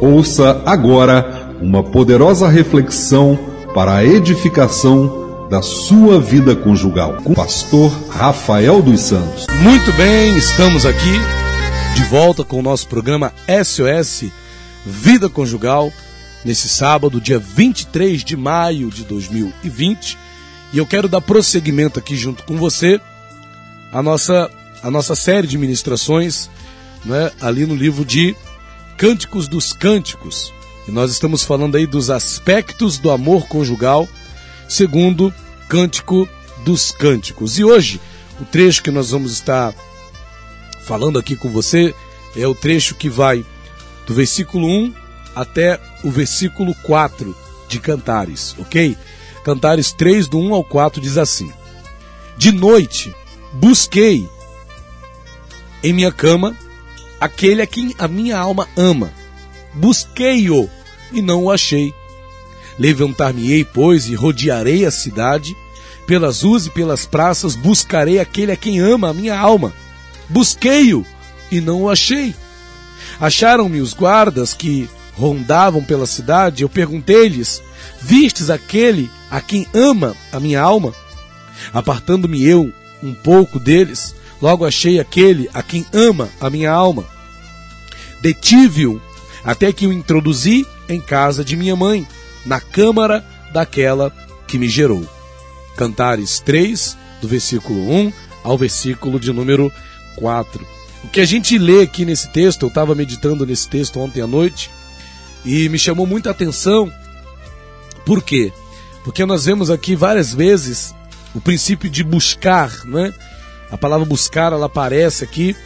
Ouça agora uma poderosa reflexão para a edificação da sua vida conjugal com o pastor Rafael dos Santos. Muito bem, estamos aqui de volta com o nosso programa SOS Vida Conjugal nesse sábado, dia 23 de maio de 2020. E eu quero dar prosseguimento aqui junto com você a nossa, a nossa série de ministrações né, ali no livro de Cânticos dos Cânticos. E nós estamos falando aí dos aspectos do amor conjugal, segundo Cântico dos Cânticos. E hoje, o trecho que nós vamos estar falando aqui com você é o trecho que vai do versículo 1 até o versículo 4 de Cantares, ok? Cantares 3, do 1 ao 4, diz assim: De noite busquei em minha cama aquele a quem a minha alma ama. Busquei-o e não o achei. Levantar-me-ei, pois, e rodearei a cidade, pelas ruas e pelas praças buscarei aquele a quem ama a minha alma. Busquei-o e não o achei. Acharam-me os guardas que rondavam pela cidade, eu perguntei-lhes: Vistes aquele a quem ama a minha alma? Apartando-me eu um pouco deles, logo achei aquele a quem ama a minha alma. Detive-o até que o introduzi em casa de minha mãe, na câmara daquela que me gerou. Cantares 3, do versículo 1 ao versículo de número 4. O que a gente lê aqui nesse texto, eu estava meditando nesse texto ontem à noite, e me chamou muita atenção. Por quê? Porque nós vemos aqui várias vezes o princípio de buscar, né? A palavra buscar ela aparece aqui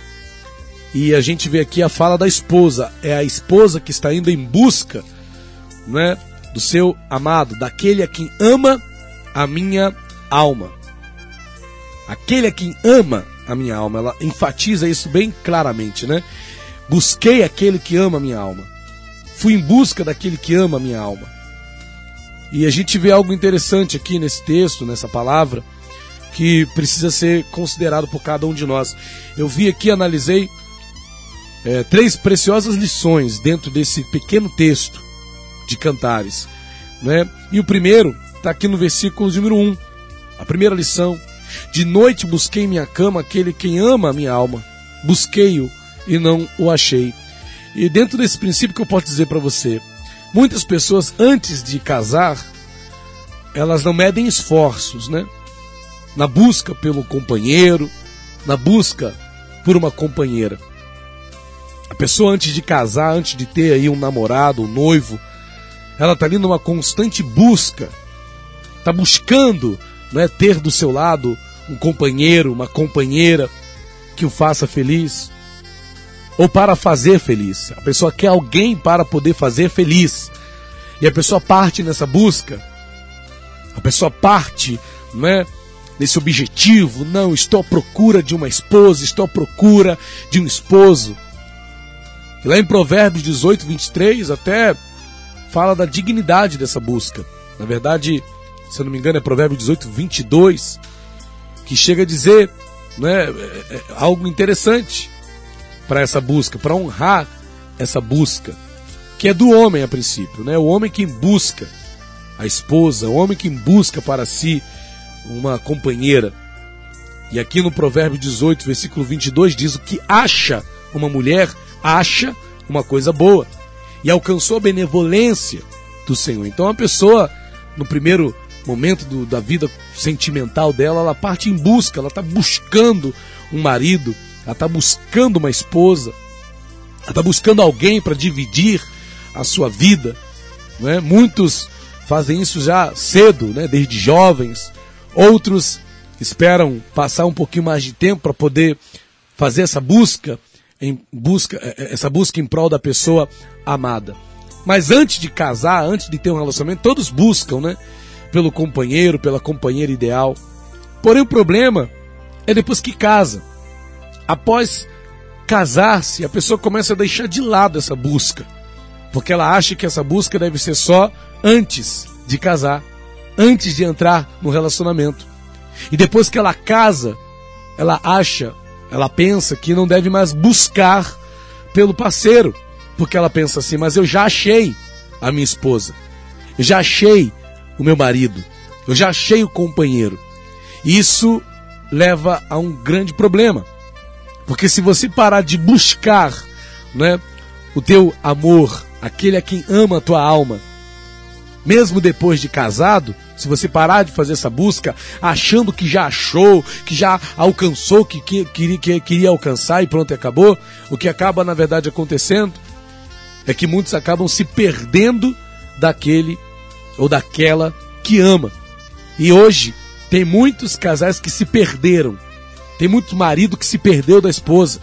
e a gente vê aqui a fala da esposa. É a esposa que está indo em busca, né, do seu amado, daquele a quem ama a minha alma. Aquele a quem ama a minha alma. Ela enfatiza isso bem claramente, né? Busquei aquele que ama a minha alma. Fui em busca daquele que ama a minha alma. E a gente vê algo interessante aqui nesse texto, nessa palavra, que precisa ser considerado por cada um de nós. Eu vi aqui, analisei é, três preciosas lições dentro desse pequeno texto de Cantares. Né? E o primeiro está aqui no versículo número 1. A primeira lição: De noite busquei minha cama aquele quem ama a minha alma. Busquei-o e não o achei. E dentro desse princípio que eu posso dizer para você, muitas pessoas antes de casar, elas não medem esforços, né? Na busca pelo companheiro, na busca por uma companheira. A pessoa antes de casar, antes de ter aí um namorado, um noivo, ela está ali numa constante busca, está buscando né, ter do seu lado um companheiro, uma companheira que o faça feliz, ou para fazer feliz. A pessoa quer alguém para poder fazer feliz. E a pessoa parte nessa busca. A pessoa parte, não é? Nesse objetivo, não, estou à procura de uma esposa, estou à procura de um esposo. E lá em Provérbios 18, 23, até fala da dignidade dessa busca. Na verdade, se eu não me engano, é Provérbios 18, 22, que chega a dizer né, algo interessante para essa busca, para honrar essa busca, que é do homem a princípio, né? O homem que busca a esposa, o homem que busca para si uma companheira. E aqui no Provérbio 18, versículo 22 diz o que acha uma mulher, acha uma coisa boa e alcançou a benevolência do Senhor. Então a pessoa no primeiro momento do, da vida sentimental dela, ela parte em busca, ela está buscando um marido, ela está buscando uma esposa, ela está buscando alguém para dividir a sua vida. Né? Muitos fazem isso já cedo, né? desde jovens, outros esperam passar um pouquinho mais de tempo para poder fazer essa busca, em busca, é, é, essa busca em prol da pessoa amada. Mas antes de casar, antes de ter um relacionamento, todos buscam, né? Pelo companheiro, pela companheira ideal. Porém, o problema é depois que casa após casar-se, a pessoa começa a deixar de lado essa busca. Porque ela acha que essa busca deve ser só antes de casar, antes de entrar no relacionamento. E depois que ela casa, ela acha, ela pensa que não deve mais buscar pelo parceiro, Porque ela pensa assim: mas eu já achei a minha esposa, eu já achei o meu marido, eu já achei o companheiro. Isso leva a um grande problema. Porque se você parar de buscar né, o teu amor, aquele a quem ama a tua alma, mesmo depois de casado, se você parar de fazer essa busca, achando que já achou, que já alcançou, que, que, que, que queria alcançar e pronto, acabou, o que acaba na verdade acontecendo é que muitos acabam se perdendo daquele ou daquela que ama. E hoje tem muitos casais que se perderam. Tem muito marido que se perdeu da esposa.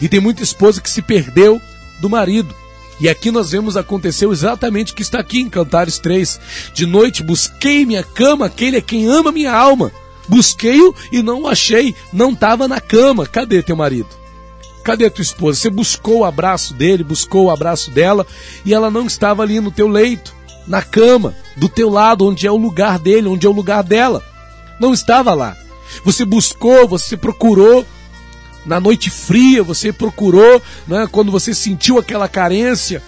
E tem muita esposa que se perdeu do marido. E aqui nós vemos acontecer exatamente o que está aqui em Cantares 3. De noite busquei minha cama, aquele é quem ama minha alma. Busquei-o e não o achei, não estava na cama. Cadê teu marido? Cadê tua esposa? Você buscou o abraço dele, buscou o abraço dela e ela não estava ali no teu leito, na cama, do teu lado, onde é o lugar dele, onde é o lugar dela. Não estava lá. Você buscou, você procurou, na noite fria, você procurou, né, quando você sentiu aquela carência,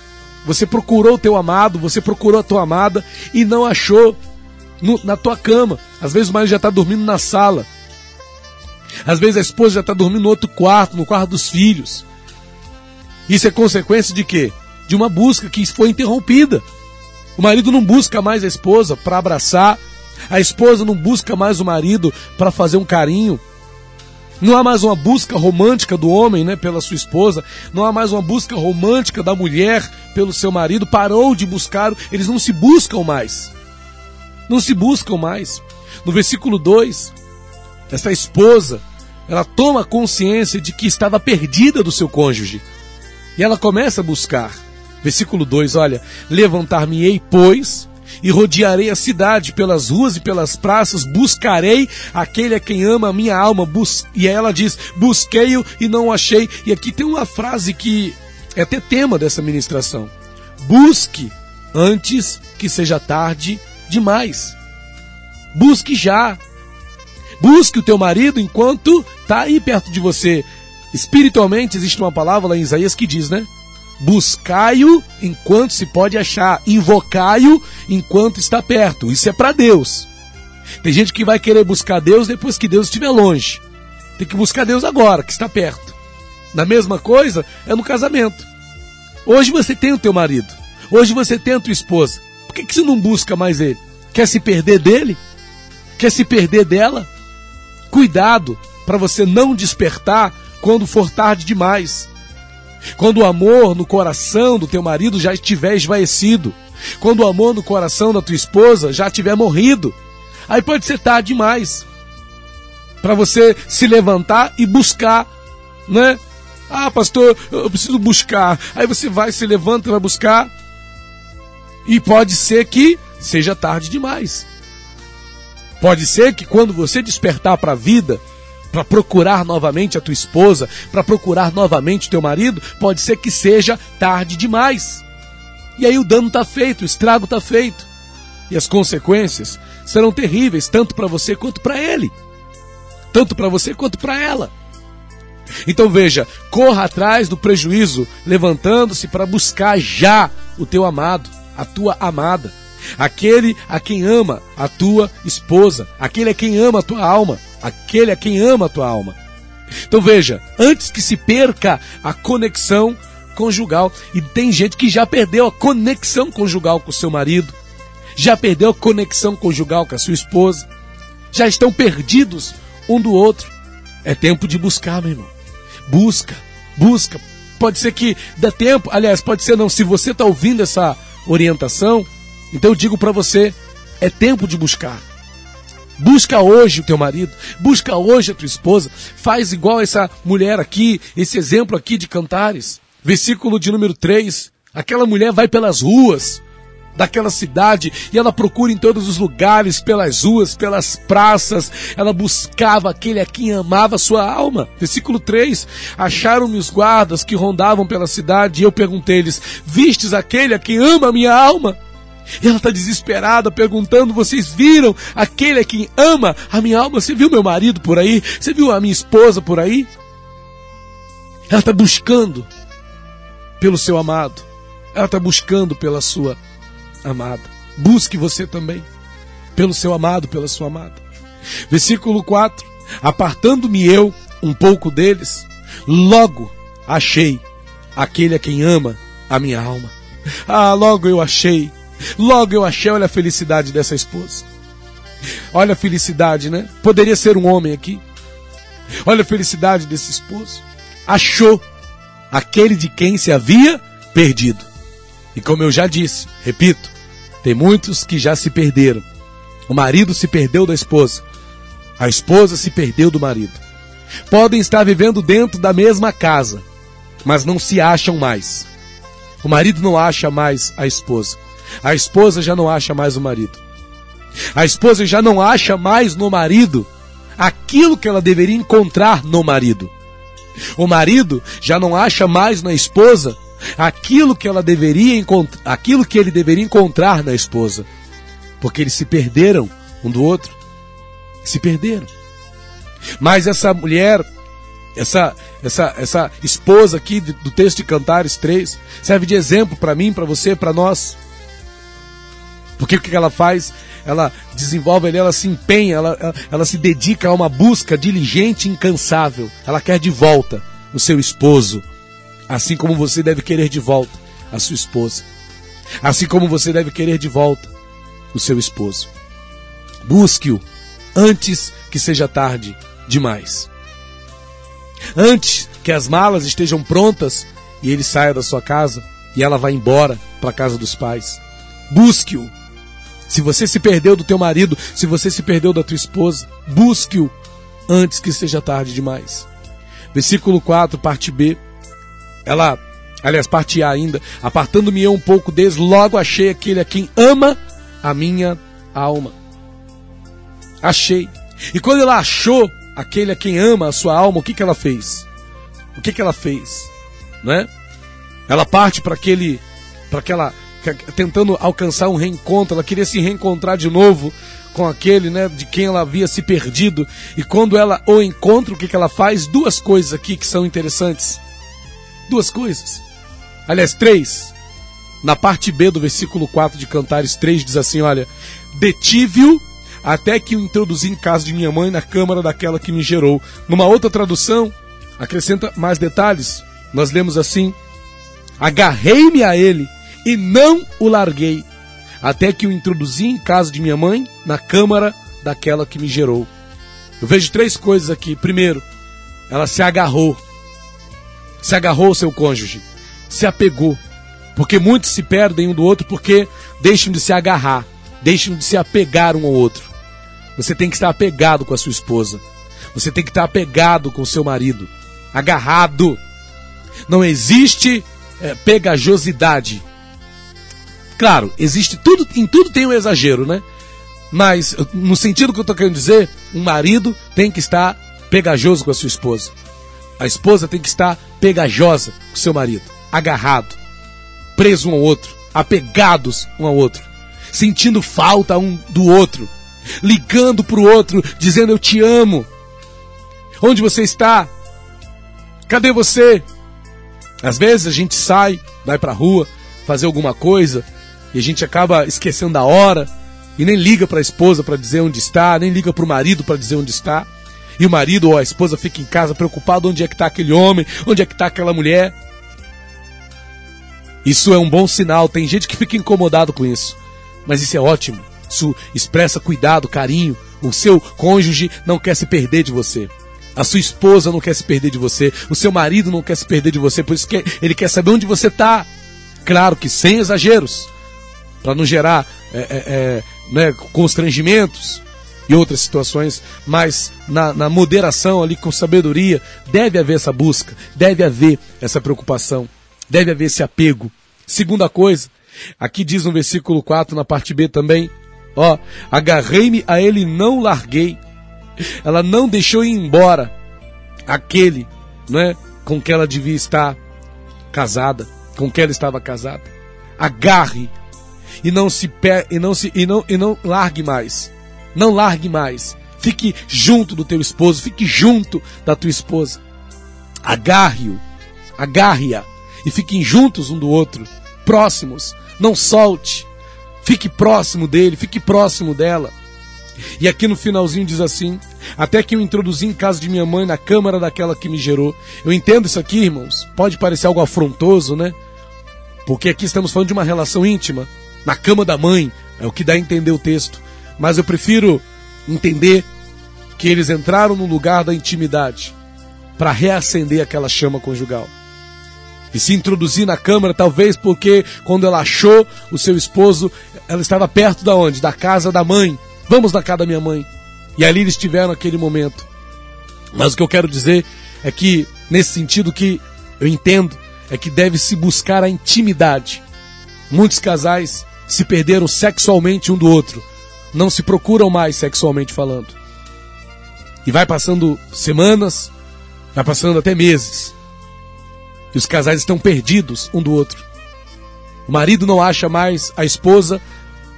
você procurou o teu amado, você procurou a tua amada e não achou no, na tua cama. Às vezes o marido já está dormindo na sala. Às vezes a esposa já está dormindo no outro quarto, no quarto dos filhos. Isso é consequência de quê? De uma busca que foi interrompida. O marido não busca mais a esposa para abraçar, a esposa não busca mais o marido para fazer um carinho, não há mais uma busca romântica do homem, né, pela sua esposa. Não há mais uma busca romântica da mulher pelo seu marido. Parou de buscar, eles não se buscam mais. Não se buscam mais. No versículo 2, essa esposa, ela toma consciência de que estava perdida do seu cônjuge. E ela começa a buscar. Versículo 2, olha: Levantar-me-ei, pois, e rodearei a cidade pelas ruas e pelas praças, buscarei aquele a quem ama a minha alma. Bus e ela diz: busquei-o e não o achei. E aqui tem uma frase que é até tema dessa ministração: busque antes que seja tarde demais. Busque já. Busque o teu marido enquanto está aí perto de você. Espiritualmente existe uma palavra lá em Isaías que diz, né? Buscai-o enquanto se pode achar, invocai-o enquanto está perto. Isso é para Deus. Tem gente que vai querer buscar Deus depois que Deus estiver longe. Tem que buscar Deus agora, que está perto. Na mesma coisa é no casamento. Hoje você tem o teu marido. Hoje você tem a tua esposa. Por que, que você não busca mais ele? Quer se perder dele? Quer se perder dela? Cuidado para você não despertar quando for tarde demais. Quando o amor no coração do teu marido já estiver esvaecido. Quando o amor no coração da tua esposa já tiver morrido. Aí pode ser tarde demais. Para você se levantar e buscar, né? Ah, pastor, eu preciso buscar. Aí você vai, se levanta e vai buscar. E pode ser que seja tarde demais. Pode ser que quando você despertar para a vida, para procurar novamente a tua esposa, para procurar novamente teu marido, pode ser que seja tarde demais. E aí o dano está feito, o estrago está feito. E as consequências serão terríveis, tanto para você quanto para ele. Tanto para você quanto para ela. Então veja, corra atrás do prejuízo, levantando-se para buscar já o teu amado, a tua amada. Aquele a quem ama a tua esposa, aquele a quem ama a tua alma, aquele a quem ama a tua alma. Então veja, antes que se perca a conexão conjugal, e tem gente que já perdeu a conexão conjugal com o seu marido, já perdeu a conexão conjugal com a sua esposa, já estão perdidos um do outro. É tempo de buscar, meu irmão. Busca, busca. Pode ser que dê tempo, aliás, pode ser não. Se você está ouvindo essa orientação, então eu digo para você: é tempo de buscar. Busca hoje o teu marido, busca hoje a tua esposa, faz igual essa mulher aqui, esse exemplo aqui de Cantares. Versículo de número 3. Aquela mulher vai pelas ruas daquela cidade e ela procura em todos os lugares, pelas ruas, pelas praças. Ela buscava aquele a quem amava sua alma. Versículo 3: Acharam-me os guardas que rondavam pela cidade e eu perguntei-lhes: Vistes aquele a quem ama a minha alma? E ela está desesperada, perguntando: vocês viram aquele a quem ama a minha alma? Você viu meu marido por aí? Você viu a minha esposa por aí? Ela está buscando pelo seu amado. Ela está buscando pela sua amada. Busque você também pelo seu amado, pela sua amada. Versículo 4: Apartando-me eu um pouco deles, logo achei aquele a quem ama a minha alma. Ah, logo eu achei, logo eu achei, olha a felicidade dessa esposa. Olha a felicidade, né? Poderia ser um homem aqui. Olha a felicidade desse esposo. Achou aquele de quem se havia perdido. E como eu já disse, repito, tem muitos que já se perderam. O marido se perdeu da esposa. A esposa se perdeu do marido. Podem estar vivendo dentro da mesma casa, mas não se acham mais. O marido não acha mais a esposa. A esposa já não acha mais o marido. A esposa já não acha mais no marido aquilo que ela deveria encontrar no marido. O marido já não acha mais na esposa aquilo que ela deveria encontrar, aquilo que ele deveria encontrar na esposa. Porque eles se perderam um do outro. Se perderam. Mas essa mulher, essa essa essa esposa aqui do texto de Cantares 3, serve de exemplo para mim, para você, para nós. Porque o que ela faz? Ela desenvolve ela se empenha, ela, ela, ela se dedica a uma busca diligente e incansável. Ela quer de volta o seu esposo, assim como você deve querer de volta a sua esposa. Assim como você deve querer de volta o seu esposo. Busque-o antes que seja tarde demais. Antes que as malas estejam prontas e ele saia da sua casa e ela vá embora para a casa dos pais. Busque-o se você se perdeu do teu marido, se você se perdeu da tua esposa, busque-o antes que seja tarde demais. Versículo 4, parte B. Ela, aliás, parte A ainda. Apartando-me eu um pouco deles, logo achei aquele a quem ama a minha alma. Achei. E quando ela achou aquele a quem ama a sua alma, o que, que ela fez? O que, que ela fez? Né? Ela parte para aquele, para aquela tentando alcançar um reencontro, ela queria se reencontrar de novo com aquele, né, de quem ela havia se perdido. E quando ela o encontra, o que, que ela faz? Duas coisas aqui que são interessantes. Duas coisas. Aliás, três. Na parte B do versículo 4 de Cantares 3 diz assim: Olha, detive-o até que o introduzi em casa de minha mãe na câmara daquela que me gerou. Numa outra tradução, acrescenta mais detalhes. Nós lemos assim: Agarrei-me a ele e não o larguei, até que o introduzi em casa de minha mãe, na câmara daquela que me gerou. Eu vejo três coisas aqui. Primeiro, ela se agarrou. Se agarrou ao seu cônjuge. Se apegou. Porque muitos se perdem um do outro porque deixam de se agarrar, deixam de se apegar um ao outro. Você tem que estar apegado com a sua esposa. Você tem que estar apegado com o seu marido. Agarrado. Não existe é, pegajosidade Claro, existe tudo, em tudo tem um exagero, né? Mas, no sentido que eu estou querendo dizer, um marido tem que estar pegajoso com a sua esposa. A esposa tem que estar pegajosa com seu marido, agarrado, preso um ao outro, apegados um ao outro, sentindo falta um do outro, ligando para o outro, dizendo eu te amo. Onde você está? Cadê você? Às vezes a gente sai, vai para a rua, fazer alguma coisa, e a gente acaba esquecendo da hora e nem liga para a esposa para dizer onde está, nem liga para o marido para dizer onde está. E o marido ou a esposa fica em casa preocupado onde é que está aquele homem, onde é que está aquela mulher. Isso é um bom sinal. Tem gente que fica incomodado com isso, mas isso é ótimo. Isso expressa cuidado, carinho. O seu cônjuge não quer se perder de você. A sua esposa não quer se perder de você. O seu marido não quer se perder de você. Por isso que ele quer saber onde você está. Claro que sem exageros para não gerar é, é, é, né, constrangimentos e outras situações, mas na, na, moderação ali, com sabedoria, deve haver essa busca, deve haver essa preocupação, deve haver esse apego. Segunda coisa, aqui diz no versículo 4, na parte B também, ó, agarrei-me a ele não larguei. Ela não deixou ir embora aquele, né, com que ela devia estar casada, com que ela estava casada. Agarre e não se e não se e não e não largue mais. Não largue mais. Fique junto do teu esposo, fique junto da tua esposa. Agarre-o, agarre-a e fiquem juntos um do outro, próximos. Não solte. Fique próximo dele, fique próximo dela. E aqui no finalzinho diz assim: Até que eu introduzi em casa de minha mãe na câmara daquela que me gerou. Eu entendo isso aqui, irmãos. Pode parecer algo afrontoso, né? Porque aqui estamos falando de uma relação íntima. Na cama da mãe, é o que dá a entender o texto. Mas eu prefiro entender que eles entraram no lugar da intimidade para reacender aquela chama conjugal. E se introduzir na câmara, talvez porque quando ela achou o seu esposo, ela estava perto da onde? Da casa da mãe. Vamos na casa da minha mãe. E ali eles tiveram aquele momento. Mas o que eu quero dizer é que, nesse sentido que eu entendo, é que deve se buscar a intimidade. Muitos casais se perderam sexualmente um do outro. Não se procuram mais sexualmente falando. E vai passando semanas, vai passando até meses. E os casais estão perdidos um do outro. O marido não acha mais a esposa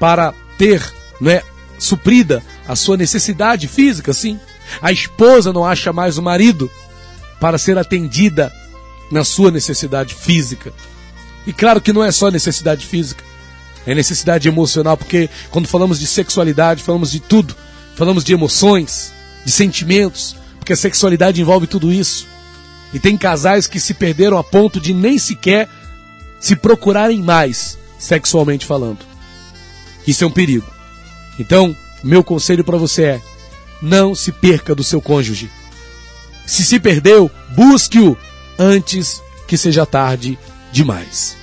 para ter, né, suprida a sua necessidade física, sim. A esposa não acha mais o marido para ser atendida na sua necessidade física. E claro que não é só necessidade física, é necessidade emocional, porque quando falamos de sexualidade, falamos de tudo. Falamos de emoções, de sentimentos, porque a sexualidade envolve tudo isso. E tem casais que se perderam a ponto de nem sequer se procurarem mais, sexualmente falando. Isso é um perigo. Então, meu conselho para você é: não se perca do seu cônjuge. Se se perdeu, busque-o antes que seja tarde demais.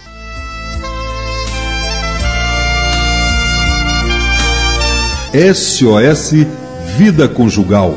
SOS Vida Conjugal